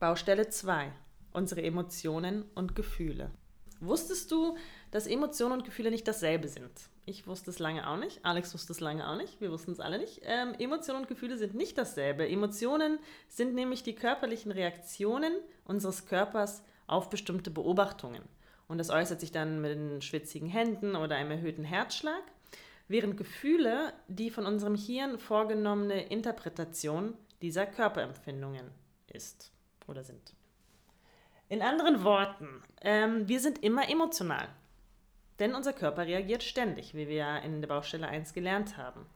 Baustelle 2. Unsere Emotionen und Gefühle. Wusstest du, dass Emotionen und Gefühle nicht dasselbe sind? Ich wusste es lange auch nicht. Alex wusste es lange auch nicht. Wir wussten es alle nicht. Ähm, Emotionen und Gefühle sind nicht dasselbe. Emotionen sind nämlich die körperlichen Reaktionen unseres Körpers auf bestimmte Beobachtungen. Und das äußert sich dann mit schwitzigen Händen oder einem erhöhten Herzschlag. Während Gefühle die von unserem Hirn vorgenommene Interpretation dieser Körperempfindungen ist oder sind. In anderen Worten, ähm, wir sind immer emotional. Denn unser Körper reagiert ständig, wie wir ja in der Baustelle 1 gelernt haben.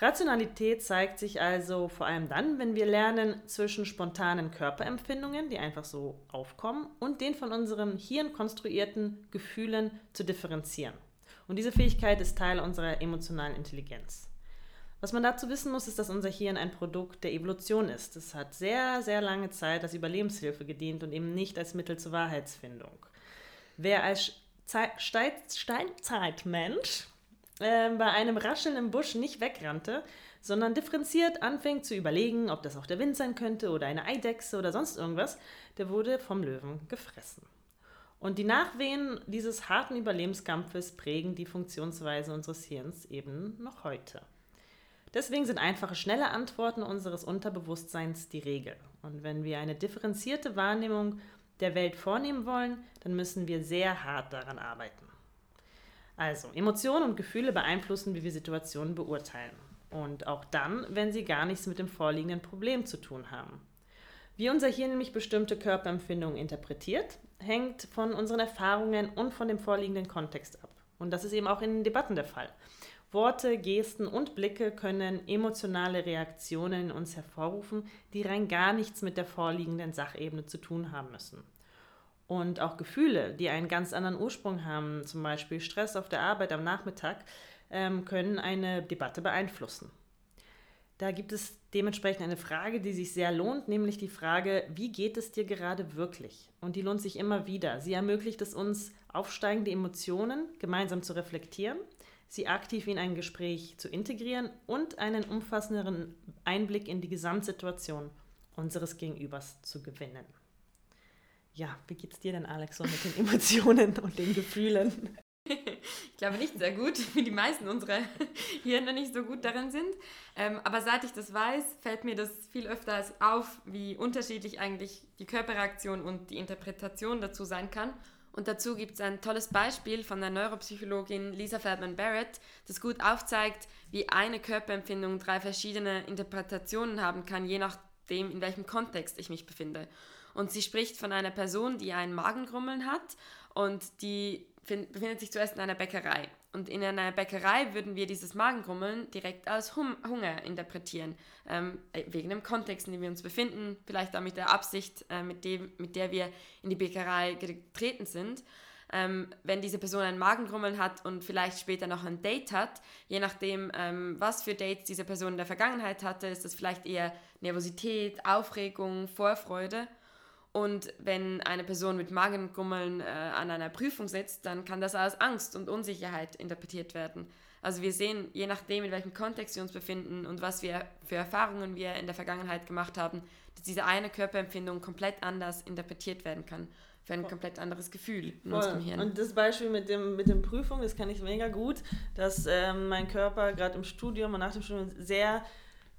Rationalität zeigt sich also vor allem dann, wenn wir lernen, zwischen spontanen Körperempfindungen, die einfach so aufkommen, und den von unserem Hirn konstruierten Gefühlen zu differenzieren. Und diese Fähigkeit ist Teil unserer emotionalen Intelligenz. Was man dazu wissen muss, ist, dass unser Hirn ein Produkt der Evolution ist. Es hat sehr, sehr lange Zeit als Überlebenshilfe gedient und eben nicht als Mittel zur Wahrheitsfindung. Wer als Steinzeitmensch äh, bei einem Rascheln im Busch nicht wegrannte, sondern differenziert anfing zu überlegen, ob das auch der Wind sein könnte oder eine Eidechse oder sonst irgendwas, der wurde vom Löwen gefressen. Und die Nachwehen dieses harten Überlebenskampfes prägen die Funktionsweise unseres Hirns eben noch heute. Deswegen sind einfache, schnelle Antworten unseres Unterbewusstseins die Regel. Und wenn wir eine differenzierte Wahrnehmung der Welt vornehmen wollen, dann müssen wir sehr hart daran arbeiten. Also, Emotionen und Gefühle beeinflussen, wie wir Situationen beurteilen. Und auch dann, wenn sie gar nichts mit dem vorliegenden Problem zu tun haben. Wie unser Hirn nämlich bestimmte Körperempfindungen interpretiert, hängt von unseren Erfahrungen und von dem vorliegenden Kontext ab. Und das ist eben auch in Debatten der Fall. Worte, Gesten und Blicke können emotionale Reaktionen in uns hervorrufen, die rein gar nichts mit der vorliegenden Sachebene zu tun haben müssen. Und auch Gefühle, die einen ganz anderen Ursprung haben, zum Beispiel Stress auf der Arbeit am Nachmittag, ähm, können eine Debatte beeinflussen. Da gibt es dementsprechend eine Frage, die sich sehr lohnt, nämlich die Frage, wie geht es dir gerade wirklich? Und die lohnt sich immer wieder. Sie ermöglicht es uns, aufsteigende Emotionen gemeinsam zu reflektieren sie aktiv in ein Gespräch zu integrieren und einen umfassenderen Einblick in die Gesamtsituation unseres Gegenübers zu gewinnen. Ja, wie geht's dir denn, Alex, so mit den Emotionen und den Gefühlen? Ich glaube nicht sehr gut, wie die meisten unserer Hirne nicht so gut darin sind. Ähm, aber seit ich das weiß, fällt mir das viel öfter auf, wie unterschiedlich eigentlich die Körperreaktion und die Interpretation dazu sein kann. Und dazu gibt es ein tolles Beispiel von der Neuropsychologin Lisa Feldman Barrett, das gut aufzeigt, wie eine Körperempfindung drei verschiedene Interpretationen haben kann, je nachdem, in welchem Kontext ich mich befinde. Und sie spricht von einer Person, die ein Magengrummeln hat und die befindet sich zuerst in einer Bäckerei. Und in einer Bäckerei würden wir dieses Magengrummeln direkt als hum Hunger interpretieren, ähm, äh, wegen dem Kontext, in dem wir uns befinden, vielleicht auch mit der Absicht, äh, mit, dem, mit der wir in die Bäckerei getreten sind. Ähm, wenn diese Person ein Magengrummeln hat und vielleicht später noch ein Date hat, je nachdem, ähm, was für Dates diese Person in der Vergangenheit hatte, ist das vielleicht eher Nervosität, Aufregung, Vorfreude. Und wenn eine Person mit Magengrummeln äh, an einer Prüfung sitzt, dann kann das als Angst und Unsicherheit interpretiert werden. Also wir sehen, je nachdem, in welchem Kontext wir uns befinden und was wir für Erfahrungen wir in der Vergangenheit gemacht haben, dass diese eine Körperempfindung komplett anders interpretiert werden kann. Für ein komplett anderes Gefühl in Voll. unserem Hirn. Und das Beispiel mit dem, mit dem Prüfung, das kann ich mega gut, dass ähm, mein Körper gerade im Studium und nach dem Studium sehr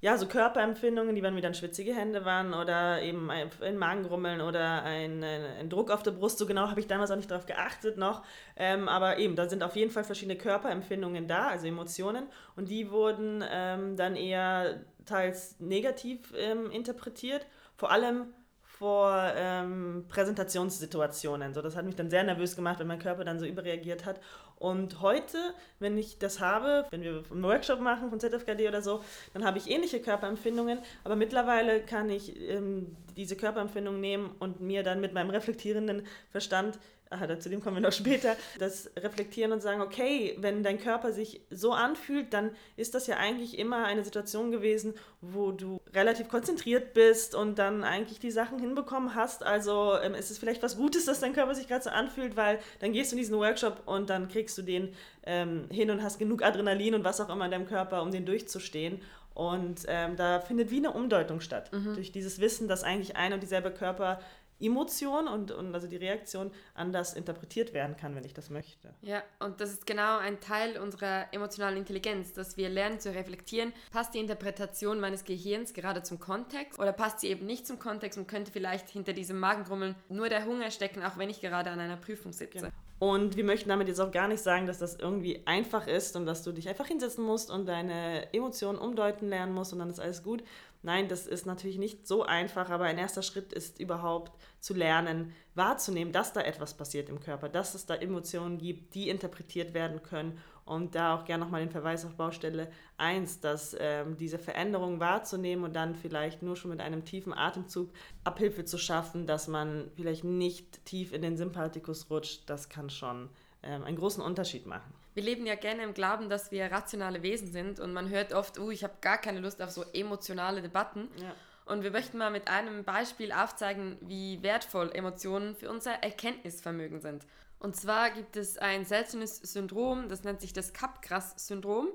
ja, so Körperempfindungen, die, dann schwitzige Hände waren oder eben ein, ein Magengrummeln oder ein, ein, ein, Druck auf der Brust, so genau habe ich damals auch nicht darauf geachtet noch. Ähm, aber eben, da sind auf jeden Fall verschiedene Körperempfindungen da, also Emotionen. Und die wurden ähm, dann eher teils negativ ähm, interpretiert. Vor allem vor ähm, Präsentationssituationen. So, das hat mich dann sehr nervös gemacht, wenn mein Körper dann so überreagiert hat. Und heute, wenn ich das habe, wenn wir einen Workshop machen von ZFKD oder so, dann habe ich ähnliche Körperempfindungen. Aber mittlerweile kann ich ähm, diese Körperempfindungen nehmen und mir dann mit meinem reflektierenden Verstand aha, zu dem kommen wir noch später, das reflektieren und sagen, okay, wenn dein Körper sich so anfühlt, dann ist das ja eigentlich immer eine Situation gewesen, wo du relativ konzentriert bist und dann eigentlich die Sachen hinbekommen hast. Also ähm, ist es vielleicht was Gutes, dass dein Körper sich gerade so anfühlt, weil dann gehst du in diesen Workshop und dann kriegst du den ähm, hin und hast genug Adrenalin und was auch immer in deinem Körper, um den durchzustehen. Und ähm, da findet wie eine Umdeutung statt. Mhm. Durch dieses Wissen, dass eigentlich ein und dieselbe Körper Emotion und, und also die Reaktion anders interpretiert werden kann, wenn ich das möchte. Ja, und das ist genau ein Teil unserer emotionalen Intelligenz, dass wir lernen zu reflektieren, passt die Interpretation meines Gehirns gerade zum Kontext oder passt sie eben nicht zum Kontext und könnte vielleicht hinter diesem Magengrummeln nur der Hunger stecken, auch wenn ich gerade an einer Prüfung sitze. Genau. Und wir möchten damit jetzt auch gar nicht sagen, dass das irgendwie einfach ist und dass du dich einfach hinsetzen musst und deine Emotionen umdeuten lernen musst und dann ist alles gut. Nein, das ist natürlich nicht so einfach, aber ein erster Schritt ist überhaupt zu lernen, wahrzunehmen, dass da etwas passiert im Körper, dass es da Emotionen gibt, die interpretiert werden können. Und da auch gerne nochmal den Verweis auf Baustelle 1, dass ähm, diese Veränderungen wahrzunehmen und dann vielleicht nur schon mit einem tiefen Atemzug Abhilfe zu schaffen, dass man vielleicht nicht tief in den Sympathikus rutscht, das kann schon ähm, einen großen Unterschied machen. Wir leben ja gerne im Glauben, dass wir rationale Wesen sind und man hört oft, uh, ich habe gar keine Lust auf so emotionale Debatten. Ja. Und wir möchten mal mit einem Beispiel aufzeigen, wie wertvoll Emotionen für unser Erkenntnisvermögen sind. Und zwar gibt es ein seltenes Syndrom, das nennt sich das Capgras-Syndrom.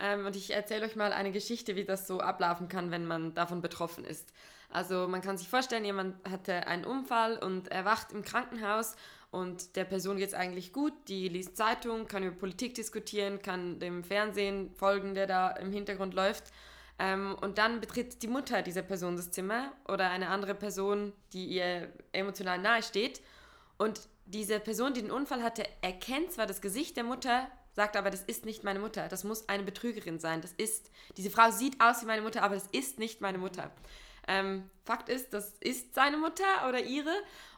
Ähm, und ich erzähle euch mal eine Geschichte, wie das so ablaufen kann, wenn man davon betroffen ist. Also man kann sich vorstellen, jemand hatte einen Unfall und erwacht im Krankenhaus und der Person geht es eigentlich gut, die liest Zeitung, kann über Politik diskutieren, kann dem Fernsehen folgen, der da im Hintergrund läuft. Ähm, und dann betritt die Mutter dieser Person das Zimmer oder eine andere Person, die ihr emotional nahe steht. Und diese Person, die den Unfall hatte, erkennt zwar das Gesicht der Mutter, sagt aber, das ist nicht meine Mutter, das muss eine Betrügerin sein. Das ist, diese Frau sieht aus wie meine Mutter, aber das ist nicht meine Mutter. Ähm, Fakt ist, das ist seine Mutter oder ihre.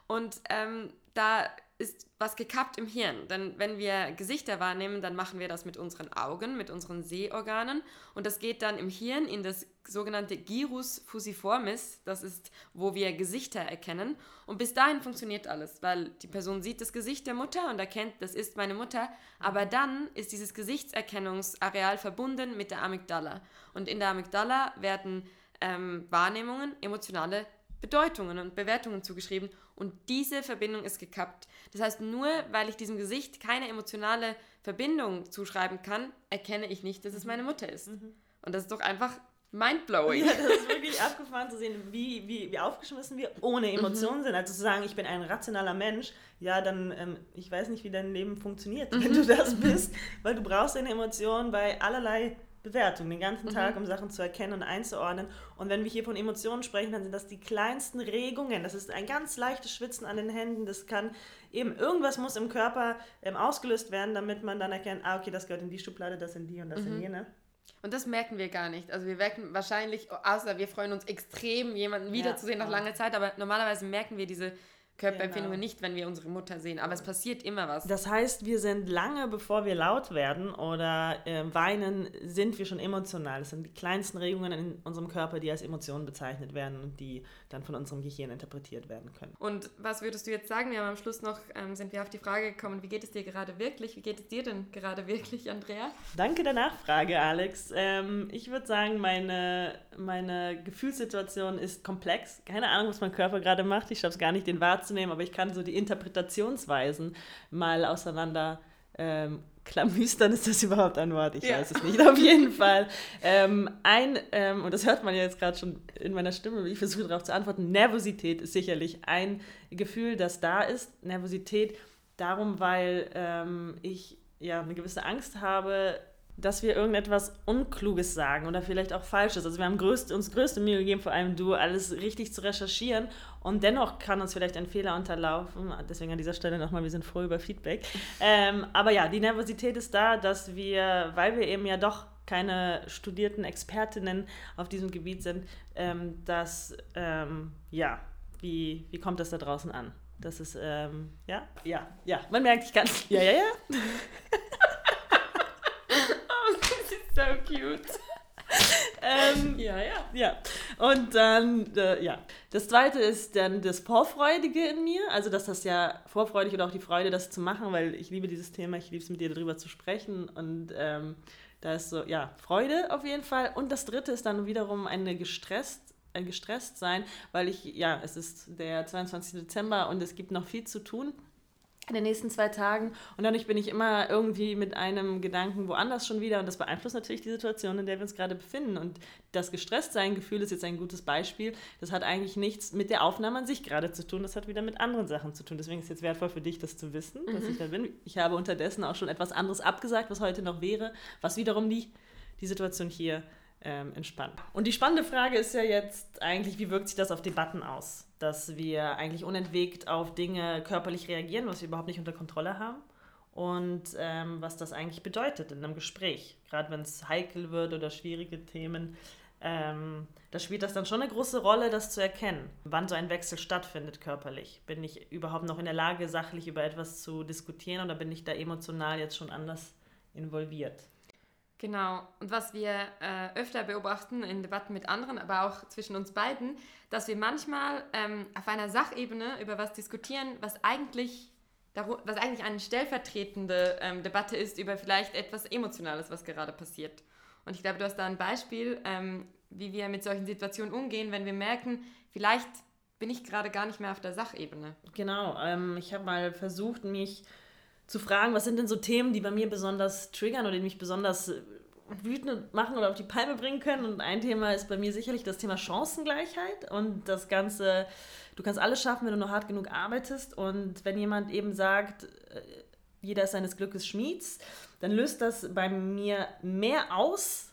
Und ähm, da ist was gekappt im Hirn. Denn wenn wir Gesichter wahrnehmen, dann machen wir das mit unseren Augen, mit unseren Sehorganen. Und das geht dann im Hirn in das sogenannte Gyrus fusiformis. Das ist, wo wir Gesichter erkennen. Und bis dahin funktioniert alles, weil die Person sieht das Gesicht der Mutter und erkennt, das ist meine Mutter. Aber dann ist dieses Gesichtserkennungsareal verbunden mit der Amygdala. Und in der Amygdala werden ähm, Wahrnehmungen, emotionale Bedeutungen und Bewertungen zugeschrieben und diese Verbindung ist gekappt. Das heißt, nur weil ich diesem Gesicht keine emotionale Verbindung zuschreiben kann, erkenne ich nicht, dass es meine Mutter ist. Mhm. Und das ist doch einfach mindblowing. Ja, das ist wirklich abgefahren zu sehen, wie, wie, wie aufgeschmissen wir ohne Emotionen mhm. sind. Also zu sagen, ich bin ein rationaler Mensch, ja, dann, ähm, ich weiß nicht, wie dein Leben funktioniert, wenn du das bist, weil du brauchst eine Emotion bei allerlei Bewertung den ganzen Tag, mhm. um Sachen zu erkennen und einzuordnen. Und wenn wir hier von Emotionen sprechen, dann sind das die kleinsten Regungen. Das ist ein ganz leichtes Schwitzen an den Händen. Das kann eben, irgendwas muss im Körper ähm, ausgelöst werden, damit man dann erkennt, ah, okay, das gehört in die Schublade, das in die und das mhm. in jene. Und das merken wir gar nicht. Also wir merken wahrscheinlich, außer wir freuen uns extrem, jemanden wiederzusehen ja, nach langer Zeit, aber normalerweise merken wir diese Körperempfindungen genau. nicht, wenn wir unsere Mutter sehen. Aber es passiert immer was. Das heißt, wir sind lange bevor wir laut werden oder äh, weinen, sind wir schon emotional. Das sind die kleinsten Regungen in unserem Körper, die als Emotionen bezeichnet werden und die dann von unserem Gehirn interpretiert werden können. Und was würdest du jetzt sagen? Wir haben am Schluss noch, ähm, sind wir auf die Frage gekommen, wie geht es dir gerade wirklich? Wie geht es dir denn gerade wirklich, Andrea? Danke der Nachfrage, Alex. Ähm, ich würde sagen, meine, meine Gefühlssituation ist komplex. Keine Ahnung, was mein Körper gerade macht. Ich schaffe es gar nicht, den wahrzunehmen, aber ich kann so die Interpretationsweisen mal auseinander ähm, Klamüstern ist das überhaupt ein Wort? Ich ja. weiß es nicht. Auf jeden Fall. Ähm, ein, ähm, und das hört man ja jetzt gerade schon in meiner Stimme, ich versuche darauf zu antworten. Nervosität ist sicherlich ein Gefühl, das da ist. Nervosität darum, weil ähm, ich ja eine gewisse Angst habe, dass wir irgendetwas Unkluges sagen oder vielleicht auch Falsches. Also wir haben größt, uns größte Mühe gegeben, vor allem du, alles richtig zu recherchieren und dennoch kann uns vielleicht ein Fehler unterlaufen. Deswegen an dieser Stelle nochmal, wir sind froh über Feedback. Ähm, aber ja, die Nervosität ist da, dass wir, weil wir eben ja doch keine studierten Expertinnen auf diesem Gebiet sind, ähm, dass, ähm, ja, wie, wie kommt das da draußen an? Das ist, ähm, ja, ja, ja, man merkt, ich kann, ja, ja, ja. so cute. ähm, ja, ja. Ja. Und dann, äh, ja. Das zweite ist dann das Vorfreudige in mir. Also, dass das ja vorfreudig oder auch die Freude, das zu machen, weil ich liebe dieses Thema, ich liebe es mit dir darüber zu sprechen. Und ähm, da ist so, ja, Freude auf jeden Fall. Und das dritte ist dann wiederum eine gestresst ein gestresst sein, weil ich, ja, es ist der 22. Dezember und es gibt noch viel zu tun. In den nächsten zwei Tagen. Und dadurch bin ich immer irgendwie mit einem Gedanken woanders schon wieder. Und das beeinflusst natürlich die Situation, in der wir uns gerade befinden. Und das Gestresstsein-Gefühl ist jetzt ein gutes Beispiel. Das hat eigentlich nichts mit der Aufnahme an sich gerade zu tun. Das hat wieder mit anderen Sachen zu tun. Deswegen ist es jetzt wertvoll für dich, das zu wissen, mhm. dass ich da bin. Ich habe unterdessen auch schon etwas anderes abgesagt, was heute noch wäre, was wiederum die, die Situation hier ähm, entspannt. Und die spannende Frage ist ja jetzt eigentlich, wie wirkt sich das auf Debatten aus? Dass wir eigentlich unentwegt auf Dinge körperlich reagieren, was wir überhaupt nicht unter Kontrolle haben. Und ähm, was das eigentlich bedeutet in einem Gespräch. Gerade wenn es heikel wird oder schwierige Themen. Ähm, da spielt das dann schon eine große Rolle, das zu erkennen, wann so ein Wechsel stattfindet körperlich. Bin ich überhaupt noch in der Lage, sachlich über etwas zu diskutieren oder bin ich da emotional jetzt schon anders involviert? Genau. Und was wir äh, öfter beobachten in Debatten mit anderen, aber auch zwischen uns beiden, dass wir manchmal ähm, auf einer Sachebene über was diskutieren, was eigentlich, was eigentlich eine stellvertretende ähm, Debatte ist über vielleicht etwas Emotionales, was gerade passiert. Und ich glaube, du hast da ein Beispiel, ähm, wie wir mit solchen Situationen umgehen, wenn wir merken, vielleicht bin ich gerade gar nicht mehr auf der Sachebene. Genau. Ähm, ich habe mal versucht, mich zu fragen, was sind denn so Themen, die bei mir besonders triggern oder die mich besonders äh, wütend machen oder auf die Palme bringen können. Und ein Thema ist bei mir sicherlich das Thema Chancengleichheit und das Ganze, du kannst alles schaffen, wenn du nur hart genug arbeitest. Und wenn jemand eben sagt, äh, jeder ist seines Glückes Schmieds, dann löst das bei mir mehr aus,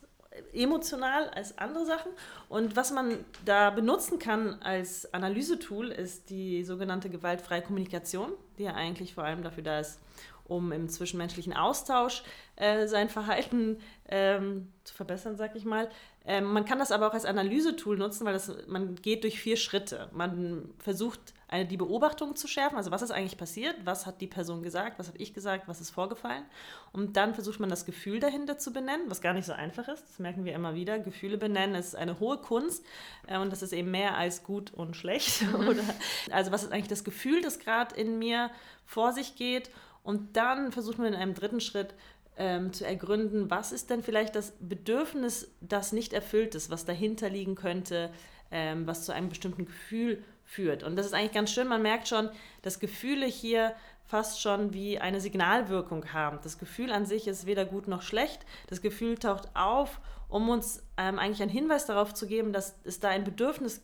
emotional als andere Sachen. Und was man da benutzen kann als Analysetool, ist die sogenannte gewaltfreie Kommunikation, die ja eigentlich vor allem dafür da ist, um im zwischenmenschlichen Austausch äh, sein Verhalten ähm, zu verbessern, sag ich mal. Ähm, man kann das aber auch als Analysetool nutzen, weil das, man geht durch vier Schritte. Man versucht, eine, die Beobachtung zu schärfen, also was ist eigentlich passiert, was hat die Person gesagt, was habe ich gesagt, was ist vorgefallen. Und dann versucht man das Gefühl dahinter zu benennen, was gar nicht so einfach ist. Das merken wir immer wieder. Gefühle benennen ist eine hohe Kunst äh, und das ist eben mehr als gut und schlecht. Mhm. Oder, also was ist eigentlich das Gefühl, das gerade in mir vor sich geht und dann versucht man in einem dritten Schritt ähm, zu ergründen, was ist denn vielleicht das Bedürfnis, das nicht erfüllt ist, was dahinter liegen könnte, ähm, was zu einem bestimmten Gefühl führt. Und das ist eigentlich ganz schön, man merkt schon, dass Gefühle hier fast schon wie eine Signalwirkung haben. Das Gefühl an sich ist weder gut noch schlecht. Das Gefühl taucht auf, um uns ähm, eigentlich einen Hinweis darauf zu geben, dass es da ein Bedürfnis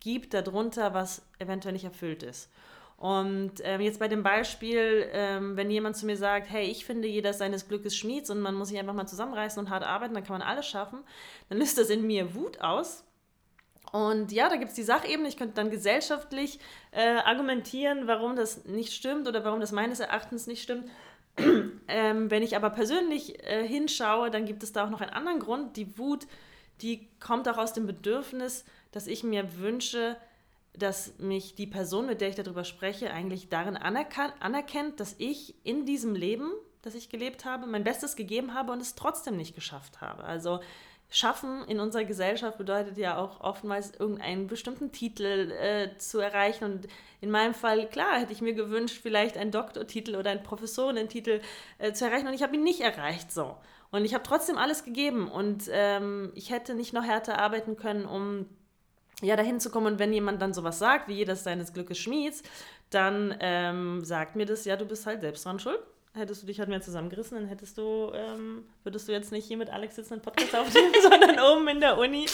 gibt darunter, was eventuell nicht erfüllt ist. Und ähm, jetzt bei dem Beispiel, ähm, wenn jemand zu mir sagt, hey, ich finde, jeder seines Glückes Schmieds und man muss sich einfach mal zusammenreißen und hart arbeiten, dann kann man alles schaffen, dann löst das in mir Wut aus. Und ja, da gibt es die Sachebene. Ich könnte dann gesellschaftlich äh, argumentieren, warum das nicht stimmt oder warum das meines Erachtens nicht stimmt. ähm, wenn ich aber persönlich äh, hinschaue, dann gibt es da auch noch einen anderen Grund. Die Wut, die kommt auch aus dem Bedürfnis, dass ich mir wünsche, dass mich die Person, mit der ich darüber spreche, eigentlich darin anerkennt, dass ich in diesem Leben, das ich gelebt habe, mein Bestes gegeben habe und es trotzdem nicht geschafft habe. Also Schaffen in unserer Gesellschaft bedeutet ja auch oftmals irgendeinen bestimmten Titel äh, zu erreichen. Und in meinem Fall, klar, hätte ich mir gewünscht, vielleicht einen Doktortitel oder einen Professorentitel äh, zu erreichen und ich habe ihn nicht erreicht. So. Und ich habe trotzdem alles gegeben und ähm, ich hätte nicht noch härter arbeiten können, um ja, dahin zu kommen und wenn jemand dann sowas sagt, wie jeder seines Glückes Schmieds, dann ähm, sagt mir das, ja, du bist halt selbst dran schuld. Hättest du dich halt mehr zusammengerissen, dann hättest du, ähm, würdest du jetzt nicht hier mit Alex sitzen einen Podcast aufnehmen, sondern oben in der Uni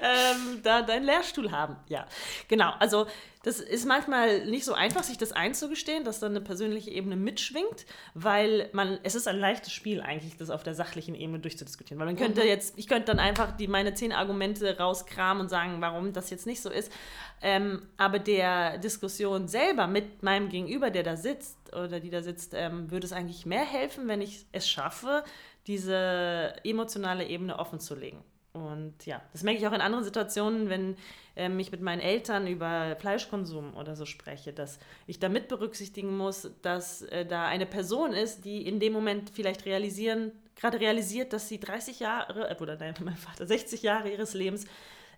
ähm, da deinen Lehrstuhl haben. Ja, genau. Also das ist manchmal nicht so einfach, sich das einzugestehen, dass dann eine persönliche Ebene mitschwingt, weil man, es ist ein leichtes Spiel eigentlich, das auf der sachlichen Ebene durchzudiskutieren. Weil man könnte mhm. jetzt, ich könnte dann einfach die, meine zehn Argumente rauskramen und sagen, warum das jetzt nicht so ist. Ähm, aber der Diskussion selber mit meinem Gegenüber, der da sitzt oder die da sitzt, ähm, würde es eigentlich mehr helfen, wenn ich es schaffe, diese emotionale Ebene offen zu legen. Und ja, das merke ich auch in anderen Situationen, wenn ähm, ich mit meinen Eltern über Fleischkonsum oder so spreche, dass ich da mit berücksichtigen muss, dass äh, da eine Person ist, die in dem Moment vielleicht realisieren, gerade realisiert, dass sie 30 Jahre, äh, oder nein, mein Vater, 60 Jahre ihres Lebens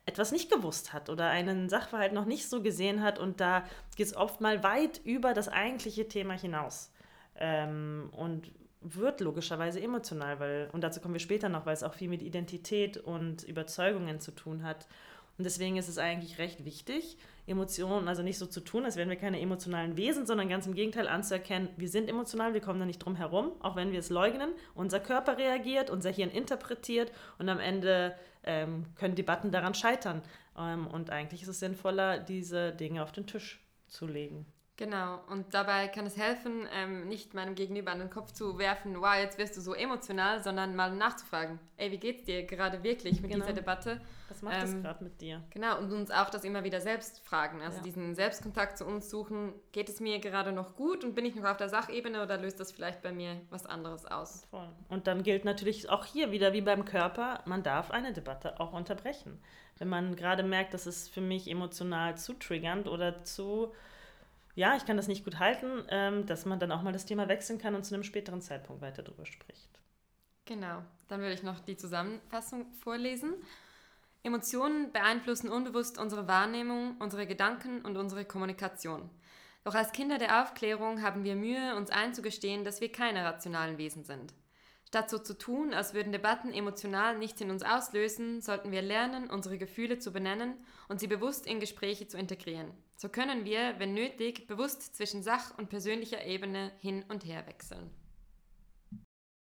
etwas nicht gewusst hat oder einen Sachverhalt noch nicht so gesehen hat und da geht es oft mal weit über das eigentliche Thema hinaus. Ähm, und wird logischerweise emotional, weil, und dazu kommen wir später noch, weil es auch viel mit Identität und Überzeugungen zu tun hat. Und deswegen ist es eigentlich recht wichtig, Emotionen, also nicht so zu tun, als wären wir keine emotionalen Wesen, sondern ganz im Gegenteil anzuerkennen, wir sind emotional, wir kommen da nicht drum herum, auch wenn wir es leugnen. Unser Körper reagiert, unser Hirn interpretiert und am Ende ähm, können Debatten daran scheitern. Ähm, und eigentlich ist es sinnvoller, diese Dinge auf den Tisch zu legen. Genau, und dabei kann es helfen, ähm, nicht meinem Gegenüber an den Kopf zu werfen, wow, jetzt wirst du so emotional, sondern mal nachzufragen, ey, wie geht's dir gerade wirklich mit genau. dieser Debatte? Was macht ähm, das gerade mit dir? Genau, und uns auch das immer wieder selbst fragen, also ja. diesen Selbstkontakt zu uns suchen, geht es mir gerade noch gut und bin ich noch auf der Sachebene oder löst das vielleicht bei mir was anderes aus? Voll. Und dann gilt natürlich auch hier wieder wie beim Körper, man darf eine Debatte auch unterbrechen. Wenn man gerade merkt, das ist für mich emotional zu triggernd oder zu ja, ich kann das nicht gut halten, ähm, dass man dann auch mal das Thema wechseln kann und zu einem späteren Zeitpunkt weiter darüber spricht. Genau, dann würde ich noch die Zusammenfassung vorlesen. Emotionen beeinflussen unbewusst unsere Wahrnehmung, unsere Gedanken und unsere Kommunikation. Doch als Kinder der Aufklärung haben wir Mühe, uns einzugestehen, dass wir keine rationalen Wesen sind. Statt so zu tun, als würden Debatten emotional nichts in uns auslösen, sollten wir lernen, unsere Gefühle zu benennen und sie bewusst in Gespräche zu integrieren. So können wir, wenn nötig, bewusst zwischen Sach- und persönlicher Ebene hin und her wechseln.